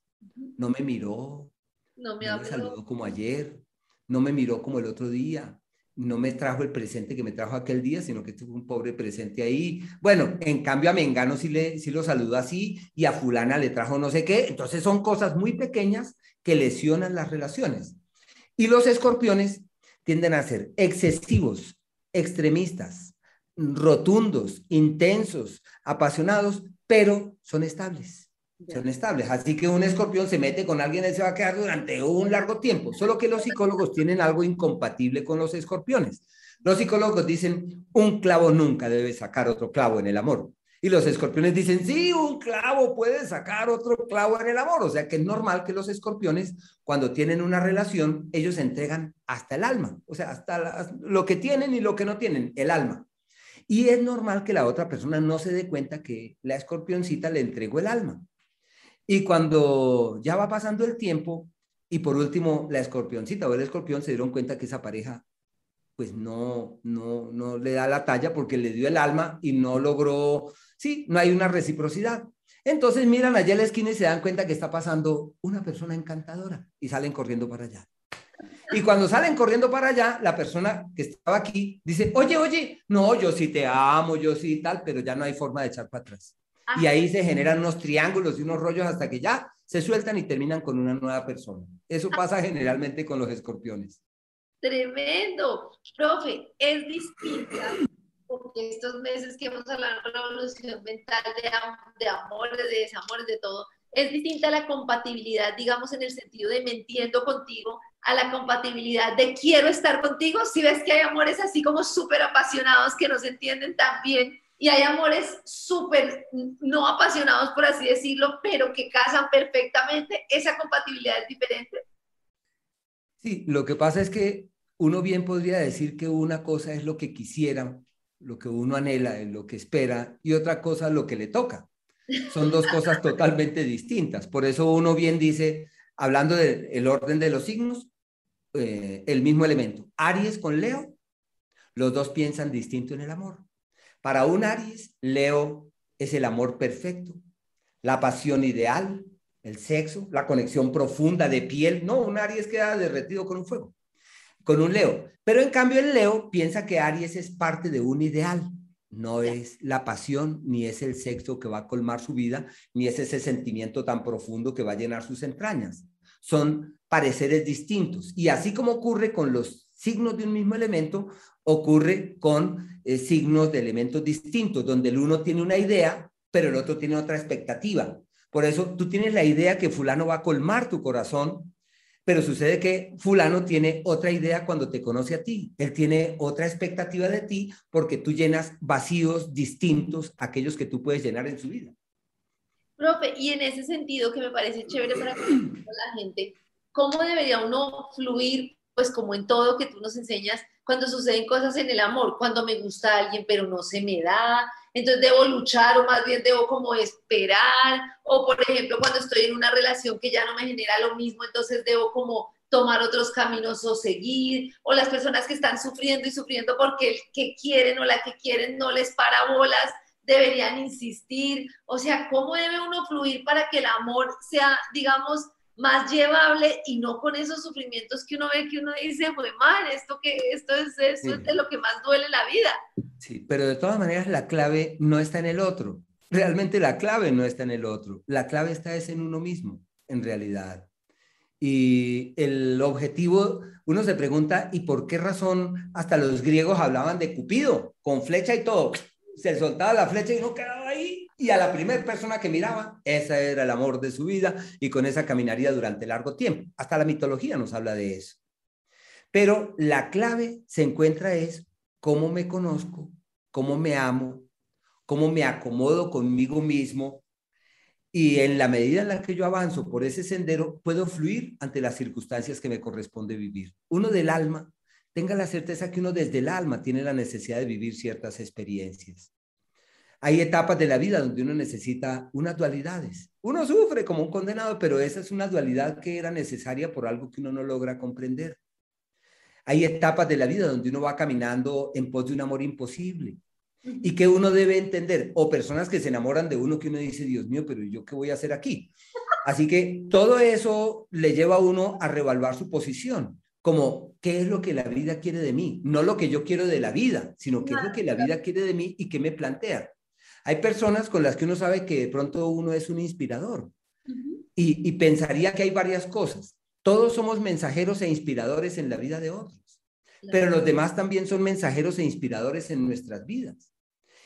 no me miró, no me, saludó como ayer, no me miró como el otro día, no me trajo el presente que me trajo aquel día, sino que tuvo un pobre presente ahí. Bueno, en cambio a Mengano sí, le, sí lo saludó así y a fulana le trajo no sé qué. Entonces son cosas muy pequeñas que lesionan las relaciones. Y los escorpiones tienden a ser excesivos, extremistas, rotundos, intensos, apasionados, pero son estables son estables. Así que un escorpión se mete con alguien y se va a quedar durante un largo tiempo. Solo que los psicólogos tienen algo incompatible con los escorpiones. Los psicólogos dicen, un clavo nunca debe sacar otro clavo en el amor. Y los escorpiones dicen, sí, un clavo puede sacar otro clavo en el amor. O sea que es normal que los escorpiones, cuando tienen una relación, ellos entregan hasta el alma. O sea, hasta lo que tienen y lo que no tienen, el alma. Y es normal que la otra persona no se dé cuenta que la escorpioncita le entregó el alma. Y cuando ya va pasando el tiempo, y por último, la escorpioncita o el escorpión se dieron cuenta que esa pareja pues no, no, no le da la talla porque le dio el alma y no logró, sí, no hay una reciprocidad. Entonces miran allá a la esquina y se dan cuenta que está pasando una persona encantadora y salen corriendo para allá. Y cuando salen corriendo para allá, la persona que estaba aquí dice, oye, oye, no, yo sí te amo, yo sí tal, pero ya no hay forma de echar para atrás y ahí se generan unos triángulos y unos rollos hasta que ya se sueltan y terminan con una nueva persona. Eso ah. pasa generalmente con los escorpiones. Tremendo. Profe, es distinta porque estos meses que hemos hablado de revolución mental, de, de amores, de desamores, de todo, es distinta la compatibilidad, digamos, en el sentido de me entiendo contigo, a la compatibilidad de quiero estar contigo, si ves que hay amores así como súper apasionados que no se entienden tan bien y hay amores súper no apasionados, por así decirlo, pero que casan perfectamente, esa compatibilidad es diferente. Sí, lo que pasa es que uno bien podría decir que una cosa es lo que quisiera, lo que uno anhela, lo que espera, y otra cosa lo que le toca. Son dos cosas totalmente distintas. Por eso uno bien dice, hablando del orden de los signos, eh, el mismo elemento. Aries con Leo, los dos piensan distinto en el amor. Para un Aries, Leo es el amor perfecto, la pasión ideal, el sexo, la conexión profunda de piel. No, un Aries queda derretido con un fuego, con un Leo. Pero en cambio el Leo piensa que Aries es parte de un ideal. No es la pasión, ni es el sexo que va a colmar su vida, ni es ese sentimiento tan profundo que va a llenar sus entrañas. Son pareceres distintos. Y así como ocurre con los signos de un mismo elemento, ocurre con eh, signos de elementos distintos, donde el uno tiene una idea, pero el otro tiene otra expectativa. Por eso tú tienes la idea que fulano va a colmar tu corazón, pero sucede que fulano tiene otra idea cuando te conoce a ti. Él tiene otra expectativa de ti porque tú llenas vacíos distintos a aquellos que tú puedes llenar en su vida. Profe, y en ese sentido que me parece chévere para la gente, ¿cómo debería uno fluir, pues como en todo que tú nos enseñas, cuando suceden cosas en el amor, cuando me gusta alguien pero no se me da, entonces debo luchar o más bien debo como esperar, o por ejemplo cuando estoy en una relación que ya no me genera lo mismo, entonces debo como tomar otros caminos o seguir, o las personas que están sufriendo y sufriendo porque el que quieren o la que quieren no les para bolas, deberían insistir, o sea, ¿cómo debe uno fluir para que el amor sea, digamos, más llevable y no con esos sufrimientos que uno ve que uno dice, muy mal, esto que esto es eso es de lo que más duele la vida. Sí, pero de todas maneras la clave no está en el otro. Realmente la clave no está en el otro. La clave está es en uno mismo, en realidad. Y el objetivo, uno se pregunta, ¿y por qué razón hasta los griegos hablaban de Cupido, con flecha y todo? Se soltaba la flecha y no quedaba ahí y a la primera persona que miraba, ese era el amor de su vida y con esa caminaría durante largo tiempo. Hasta la mitología nos habla de eso. Pero la clave se encuentra es cómo me conozco, cómo me amo, cómo me acomodo conmigo mismo y en la medida en la que yo avanzo por ese sendero, puedo fluir ante las circunstancias que me corresponde vivir. Uno del alma, tenga la certeza que uno desde el alma tiene la necesidad de vivir ciertas experiencias. Hay etapas de la vida donde uno necesita unas dualidades. Uno sufre como un condenado, pero esa es una dualidad que era necesaria por algo que uno no logra comprender. Hay etapas de la vida donde uno va caminando en pos de un amor imposible y que uno debe entender, o personas que se enamoran de uno que uno dice, Dios mío, pero ¿yo qué voy a hacer aquí? Así que todo eso le lleva a uno a revaluar su posición, como qué es lo que la vida quiere de mí, no lo que yo quiero de la vida, sino qué es lo que la vida quiere de mí y qué me plantea. Hay personas con las que uno sabe que de pronto uno es un inspirador y, pensaría que hay varias cosas. Todos somos mensajeros e inspiradores en la vida de otros, pero los demás también son mensajeros e inspiradores en nuestras vidas.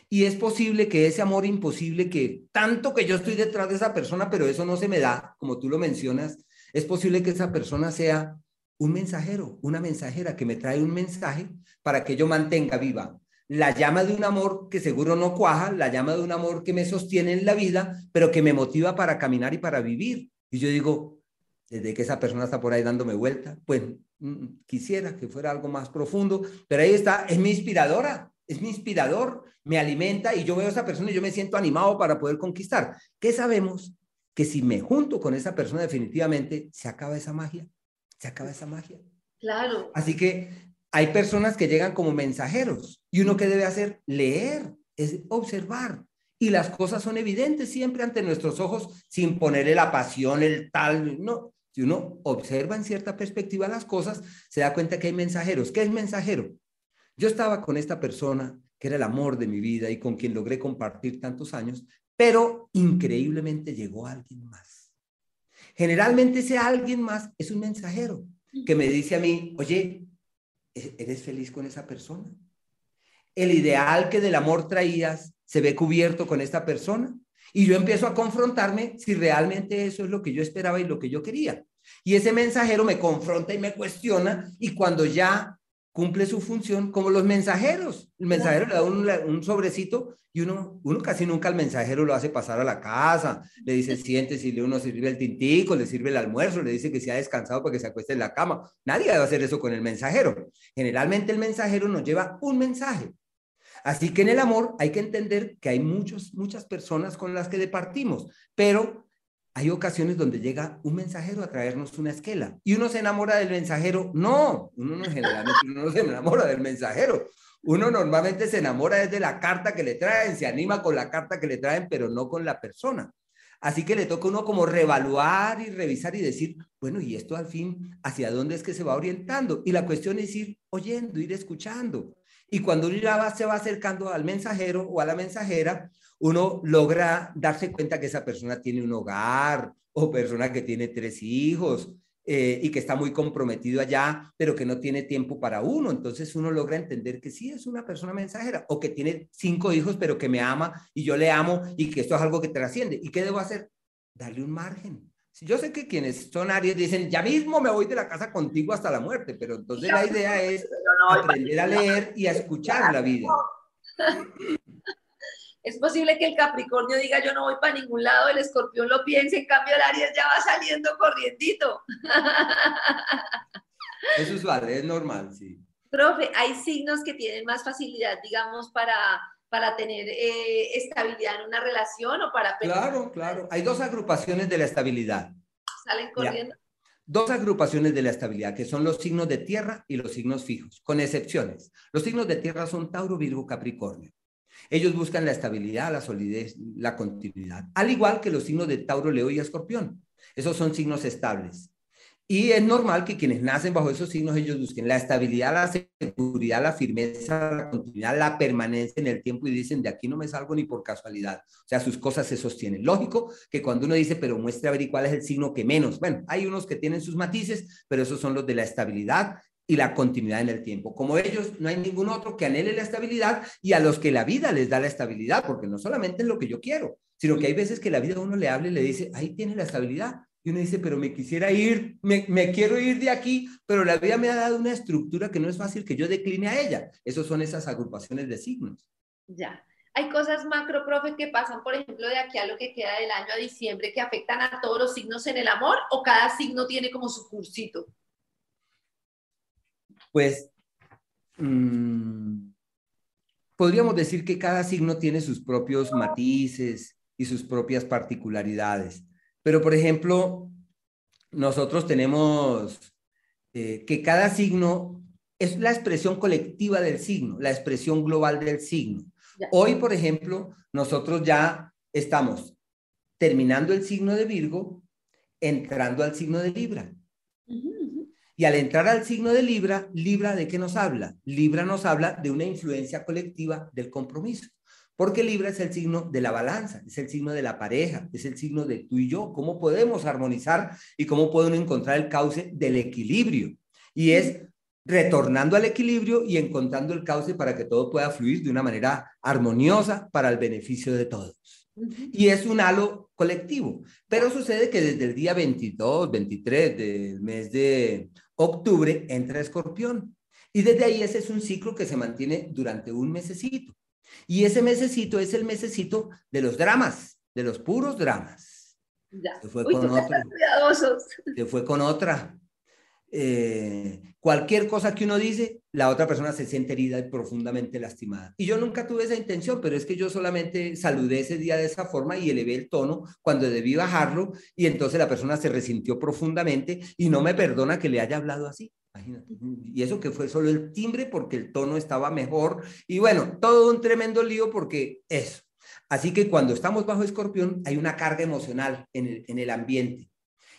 Y es posible que ese amor imposible que tanto que yo estoy detrás de esa persona, pero eso no se me da, como tú lo mencionas, es posible que esa persona sea un mensajero, una mensajera que me trae un mensaje para que yo mantenga viva la llama de un amor que seguro no cuaja, la llama de un amor que me sostiene en la vida, pero que me motiva para caminar y para vivir. Y yo digo, desde que esa persona está por ahí dándome vuelta, pues mm, quisiera que fuera algo más profundo, pero ahí está, es mi inspiradora, es mi inspirador, me alimenta y yo veo a esa persona y yo me siento animado para poder conquistar. ¿Qué sabemos? Que si me junto con esa persona definitivamente, se acaba esa magia, se acaba esa magia. Claro. Así que hay personas que llegan como mensajeros y uno que debe hacer, leer, es observar. Y las cosas son evidentes siempre ante nuestros ojos sin ponerle la pasión, el tal, no. Si uno observa en cierta perspectiva las cosas, se da cuenta que hay mensajeros. ¿Qué es mensajero? Yo estaba con esta persona que era el amor de mi vida y con quien logré compartir tantos años, pero increíblemente llegó alguien más. Generalmente ese alguien más es un mensajero que me dice a mí, oye, ¿eres feliz con esa persona? El ideal que del amor traías se ve cubierto con esta persona. Y yo empiezo a confrontarme si realmente eso es lo que yo esperaba y lo que yo quería. Y ese mensajero me confronta y me cuestiona y cuando ya cumple su función como los mensajeros. El mensajero le da un, un, sobrecito y uno, uno casi nunca al mensajero lo hace pasar a la casa, le dice siéntese y le uno sirve el tintico, le sirve el almuerzo, le dice que se ha descansado para que se acueste en la cama. Nadie debe hacer eso con el mensajero. Generalmente el mensajero nos lleva un mensaje. Así que en el amor hay que entender que hay muchos, muchas personas con las que departimos, pero hay ocasiones donde llega un mensajero a traernos una esquela y uno se enamora del mensajero. No, uno no generalmente no se enamora del mensajero. Uno normalmente se enamora desde la carta que le traen, se anima con la carta que le traen, pero no con la persona. Así que le toca a uno como revaluar y revisar y decir, bueno, y esto al fin, ¿hacia dónde es que se va orientando? Y la cuestión es ir oyendo, ir escuchando. Y cuando uno ya se va acercando al mensajero o a la mensajera, uno logra darse cuenta que esa persona tiene un hogar o persona que tiene tres hijos eh, y que está muy comprometido allá, pero que no tiene tiempo para uno. Entonces uno logra entender que sí es una persona mensajera o que tiene cinco hijos, pero que me ama y yo le amo y que esto es algo que trasciende. ¿Y qué debo hacer? Darle un margen. Yo sé que quienes son Aries dicen, ya mismo me voy de la casa contigo hasta la muerte, pero entonces la idea es aprender a leer y a escuchar la vida. Es posible que el Capricornio diga yo no voy para ningún lado, el Escorpión lo piense, en cambio el Aries ya va saliendo corrientito. Es usual, es normal, sí. Profe, ¿hay signos que tienen más facilidad, digamos, para, para tener eh, estabilidad en una relación o para... Claro, claro. Hay dos agrupaciones de la estabilidad. ¿Salen corriendo? Dos agrupaciones de la estabilidad, que son los signos de tierra y los signos fijos, con excepciones. Los signos de tierra son Tauro, Virgo, Capricornio. Ellos buscan la estabilidad, la solidez, la continuidad, al igual que los signos de Tauro, Leo y Escorpión. Esos son signos estables. Y es normal que quienes nacen bajo esos signos, ellos busquen la estabilidad, la seguridad, la firmeza, la continuidad, la permanencia en el tiempo y dicen, de aquí no me salgo ni por casualidad. O sea, sus cosas se sostienen. Lógico que cuando uno dice, pero muestre a ver cuál es el signo que menos. Bueno, hay unos que tienen sus matices, pero esos son los de la estabilidad y la continuidad en el tiempo. Como ellos, no hay ningún otro que anhele la estabilidad y a los que la vida les da la estabilidad, porque no solamente es lo que yo quiero, sino que hay veces que la vida a uno le habla y le dice, ahí tiene la estabilidad. Y uno dice, pero me quisiera ir, me, me quiero ir de aquí, pero la vida me ha dado una estructura que no es fácil que yo decline a ella. Esos son esas agrupaciones de signos. Ya. Hay cosas macro, profe, que pasan, por ejemplo, de aquí a lo que queda del año a diciembre, que afectan a todos los signos en el amor, o cada signo tiene como su cursito pues mm, podríamos decir que cada signo tiene sus propios matices y sus propias particularidades. Pero, por ejemplo, nosotros tenemos eh, que cada signo es la expresión colectiva del signo, la expresión global del signo. Hoy, por ejemplo, nosotros ya estamos terminando el signo de Virgo, entrando al signo de Libra. Y al entrar al signo de Libra, Libra de qué nos habla? Libra nos habla de una influencia colectiva del compromiso. Porque Libra es el signo de la balanza, es el signo de la pareja, es el signo de tú y yo, cómo podemos armonizar y cómo podemos encontrar el cauce del equilibrio. Y es retornando al equilibrio y encontrando el cauce para que todo pueda fluir de una manera armoniosa para el beneficio de todos. Y es un halo colectivo. Pero sucede que desde el día 22, 23 del mes de octubre entra Escorpión. Y desde ahí ese es un ciclo que se mantiene durante un mesecito. Y ese mesecito es el mesecito de los dramas, de los puros dramas. Ya. Se fue con otra. Se fue con otra. Eh, cualquier cosa que uno dice, la otra persona se siente herida y profundamente lastimada. Y yo nunca tuve esa intención, pero es que yo solamente saludé ese día de esa forma y elevé el tono cuando debí bajarlo y entonces la persona se resintió profundamente y no me perdona que le haya hablado así. Imagínate. Y eso que fue solo el timbre porque el tono estaba mejor. Y bueno, todo un tremendo lío porque eso. Así que cuando estamos bajo escorpión hay una carga emocional en el, en el ambiente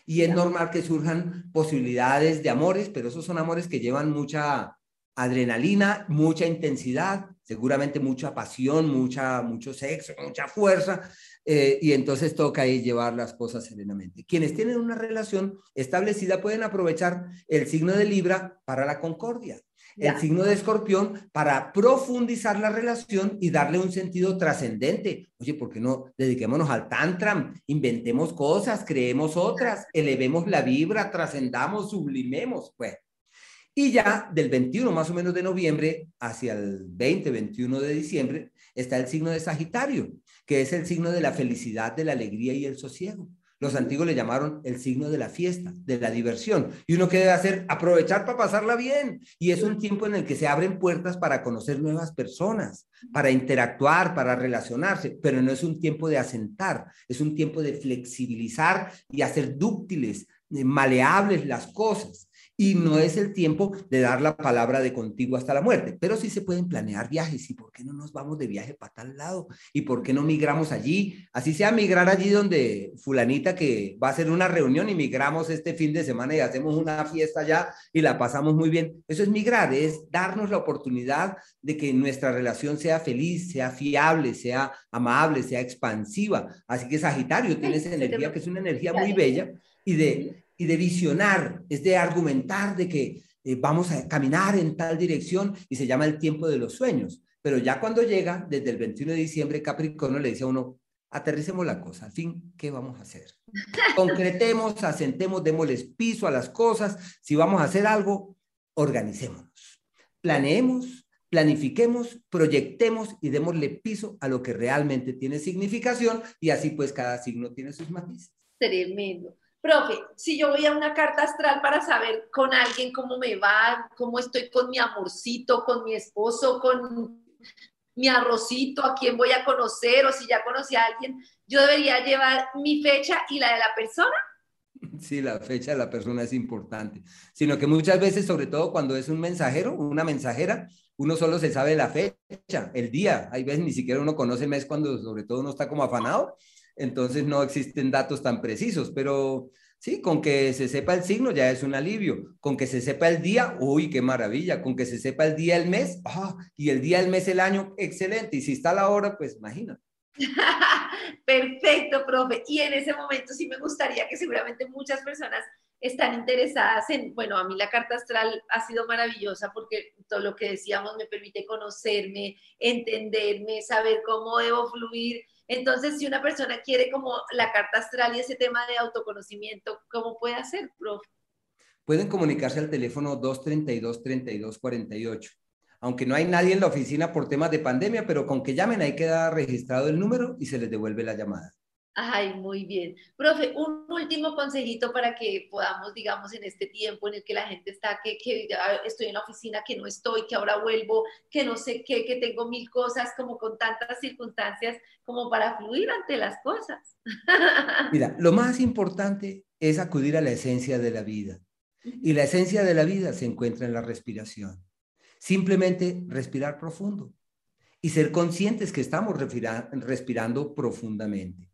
y es normal que surjan posibilidades de amores, pero esos son amores que llevan mucha adrenalina, mucha intensidad, seguramente mucha pasión, mucha, mucho sexo, mucha fuerza, eh, y entonces toca ahí llevar las cosas serenamente. Quienes tienen una relación establecida pueden aprovechar el signo de Libra para la concordia, el signo de Escorpión para profundizar la relación y darle un sentido trascendente. Oye, ¿por qué no dediquémonos al Tantra? Inventemos cosas, creemos otras, elevemos la vibra, trascendamos, sublimemos. Pues y ya del 21 más o menos de noviembre hacia el 20, 21 de diciembre está el signo de Sagitario, que es el signo de la felicidad, de la alegría y el sosiego. Los antiguos le llamaron el signo de la fiesta, de la diversión. Y uno que debe hacer, aprovechar para pasarla bien. Y es un tiempo en el que se abren puertas para conocer nuevas personas, para interactuar, para relacionarse. Pero no es un tiempo de asentar, es un tiempo de flexibilizar y hacer dúctiles, maleables las cosas y no es el tiempo de dar la palabra de contigo hasta la muerte, pero sí se pueden planear viajes y por qué no nos vamos de viaje para tal lado y por qué no migramos allí, así sea migrar allí donde fulanita que va a hacer una reunión y migramos este fin de semana y hacemos una fiesta allá y la pasamos muy bien. Eso es migrar, es darnos la oportunidad de que nuestra relación sea feliz, sea fiable, sea amable, sea expansiva. Así que Sagitario tiene esa energía que es una energía muy bella y de y de visionar, es de argumentar de que eh, vamos a caminar en tal dirección y se llama el tiempo de los sueños. Pero ya cuando llega, desde el 21 de diciembre, Capricornio le dice a uno, aterricemos la cosa, al fin, ¿qué vamos a hacer? Concretemos, asentemos, démosles piso a las cosas. Si vamos a hacer algo, organicémonos, planeemos, planifiquemos, proyectemos y démosle piso a lo que realmente tiene significación y así pues cada signo tiene sus matices. Tremendo. Profe, si yo voy a una carta astral para saber con alguien cómo me va, cómo estoy con mi amorcito, con mi esposo, con mi arrocito, a quién voy a conocer o si ya conocí a alguien, yo debería llevar mi fecha y la de la persona. Sí, la fecha de la persona es importante, sino que muchas veces, sobre todo cuando es un mensajero, una mensajera, uno solo se sabe la fecha, el día. Hay veces ni siquiera uno conoce el mes cuando sobre todo uno está como afanado entonces no existen datos tan precisos, pero sí, con que se sepa el signo ya es un alivio, con que se sepa el día, uy, qué maravilla, con que se sepa el día, el mes, ah, y el día, el mes, el año, excelente, y si está la hora, pues imagina. Perfecto, profe. Y en ese momento sí me gustaría que seguramente muchas personas están interesadas en, bueno, a mí la carta astral ha sido maravillosa porque todo lo que decíamos me permite conocerme, entenderme, saber cómo debo fluir entonces, si una persona quiere como la carta astral y ese tema de autoconocimiento, ¿cómo puede hacer, profe? Pueden comunicarse al teléfono 232-3248. Aunque no hay nadie en la oficina por temas de pandemia, pero con que llamen ahí queda registrado el número y se les devuelve la llamada. Ay, muy bien. Profe, un último consejito para que podamos, digamos, en este tiempo en el que la gente está, que, que estoy en la oficina, que no estoy, que ahora vuelvo, que no sé qué, que tengo mil cosas, como con tantas circunstancias, como para fluir ante las cosas. Mira, lo más importante es acudir a la esencia de la vida. Y la esencia de la vida se encuentra en la respiración. Simplemente respirar profundo y ser conscientes que estamos respirando profundamente.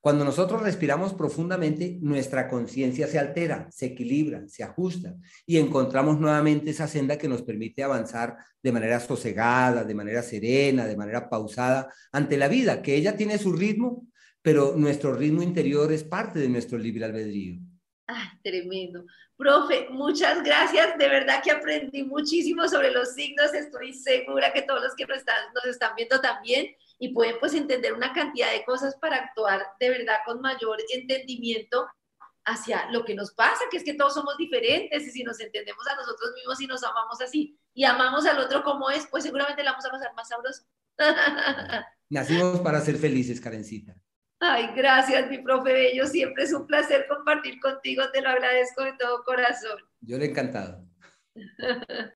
Cuando nosotros respiramos profundamente, nuestra conciencia se altera, se equilibra, se ajusta y encontramos nuevamente esa senda que nos permite avanzar de manera sosegada, de manera serena, de manera pausada ante la vida, que ella tiene su ritmo, pero nuestro ritmo interior es parte de nuestro libre albedrío. Ay, tremendo. Profe, muchas gracias. De verdad que aprendí muchísimo sobre los signos. Estoy segura que todos los que nos están, nos están viendo también y pueden pues entender una cantidad de cosas para actuar de verdad con mayor entendimiento hacia lo que nos pasa, que es que todos somos diferentes y si nos entendemos a nosotros mismos y nos amamos así y amamos al otro como es, pues seguramente la vamos a pasar más sabroso. Nacimos para ser felices, Karencita. Ay, gracias, mi profe Bello. Siempre es un placer compartir contigo. Te lo agradezco de todo corazón. Yo le he encantado.